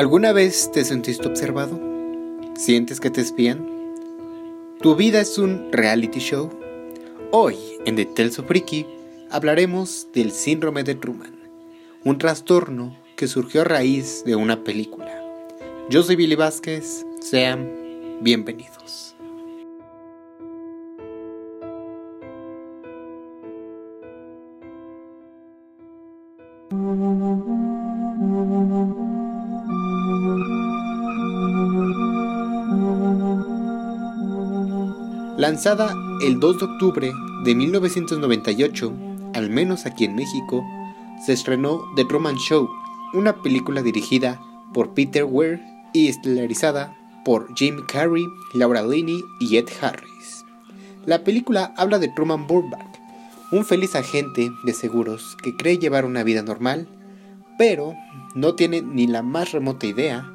¿Alguna vez te sentiste observado? ¿Sientes que te espían? ¿Tu vida es un reality show? Hoy, en The Tales of hablaremos del síndrome de Truman, un trastorno que surgió a raíz de una película. Yo soy Billy Vázquez, sean bienvenidos. Lanzada el 2 de octubre de 1998, al menos aquí en México, se estrenó The Truman Show, una película dirigida por Peter Weir y estelarizada por Jim Carrey, Laura Linney y Ed Harris. La película habla de Truman Burbank, un feliz agente de seguros que cree llevar una vida normal, pero no tiene ni la más remota idea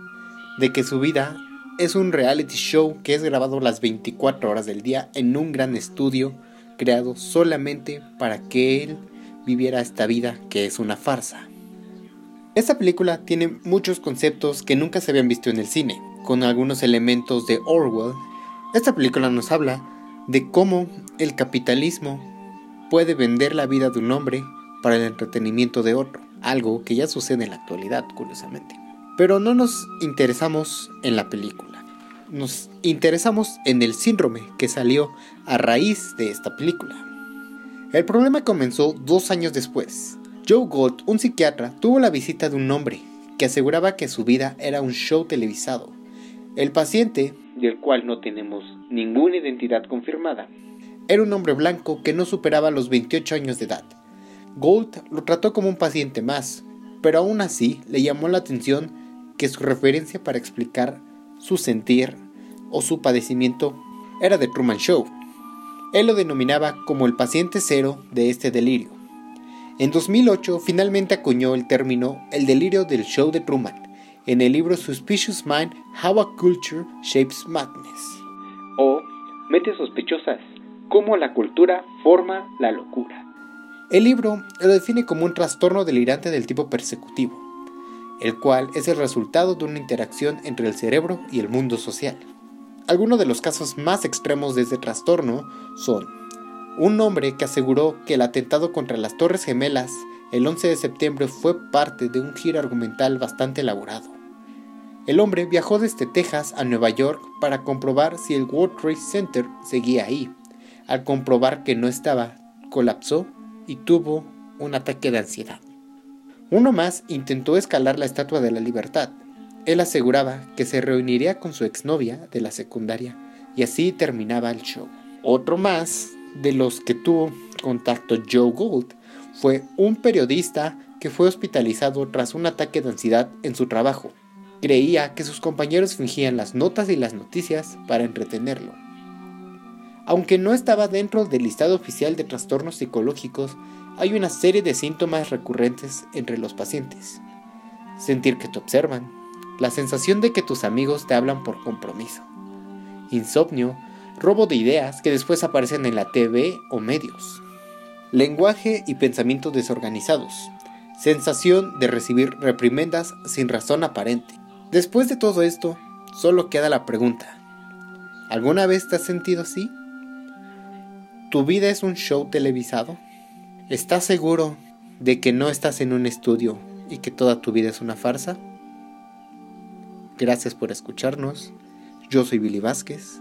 de que su vida es un reality show que es grabado las 24 horas del día en un gran estudio creado solamente para que él viviera esta vida que es una farsa. Esta película tiene muchos conceptos que nunca se habían visto en el cine, con algunos elementos de Orwell. Esta película nos habla de cómo el capitalismo puede vender la vida de un hombre para el entretenimiento de otro, algo que ya sucede en la actualidad, curiosamente. Pero no nos interesamos en la película. Nos interesamos en el síndrome que salió a raíz de esta película. El problema comenzó dos años después. Joe Gold, un psiquiatra, tuvo la visita de un hombre que aseguraba que su vida era un show televisado. El paciente, del cual no tenemos ninguna identidad confirmada, era un hombre blanco que no superaba los 28 años de edad. Gold lo trató como un paciente más, pero aún así le llamó la atención que su referencia para explicar su sentir o su padecimiento era de Truman Show. Él lo denominaba como el paciente cero de este delirio. En 2008 finalmente acuñó el término el delirio del show de Truman en el libro Suspicious Mind How a Culture Shapes Madness o Mete sospechosas, cómo la cultura forma la locura. El libro lo define como un trastorno delirante del tipo persecutivo, el cual es el resultado de una interacción entre el cerebro y el mundo social. Algunos de los casos más extremos de este trastorno son un hombre que aseguró que el atentado contra las Torres Gemelas el 11 de septiembre fue parte de un giro argumental bastante elaborado. El hombre viajó desde Texas a Nueva York para comprobar si el World Trade Center seguía ahí. Al comprobar que no estaba, colapsó y tuvo un ataque de ansiedad. Uno más intentó escalar la Estatua de la Libertad. Él aseguraba que se reuniría con su exnovia de la secundaria y así terminaba el show. Otro más de los que tuvo contacto Joe Gould fue un periodista que fue hospitalizado tras un ataque de ansiedad en su trabajo. Creía que sus compañeros fingían las notas y las noticias para entretenerlo. Aunque no estaba dentro del listado oficial de trastornos psicológicos, hay una serie de síntomas recurrentes entre los pacientes. Sentir que te observan, la sensación de que tus amigos te hablan por compromiso, insomnio, robo de ideas que después aparecen en la TV o medios, lenguaje y pensamientos desorganizados, sensación de recibir reprimendas sin razón aparente. Después de todo esto, solo queda la pregunta, ¿alguna vez te has sentido así? ¿Tu vida es un show televisado? ¿Estás seguro de que no estás en un estudio y que toda tu vida es una farsa? Gracias por escucharnos. Yo soy Billy Vázquez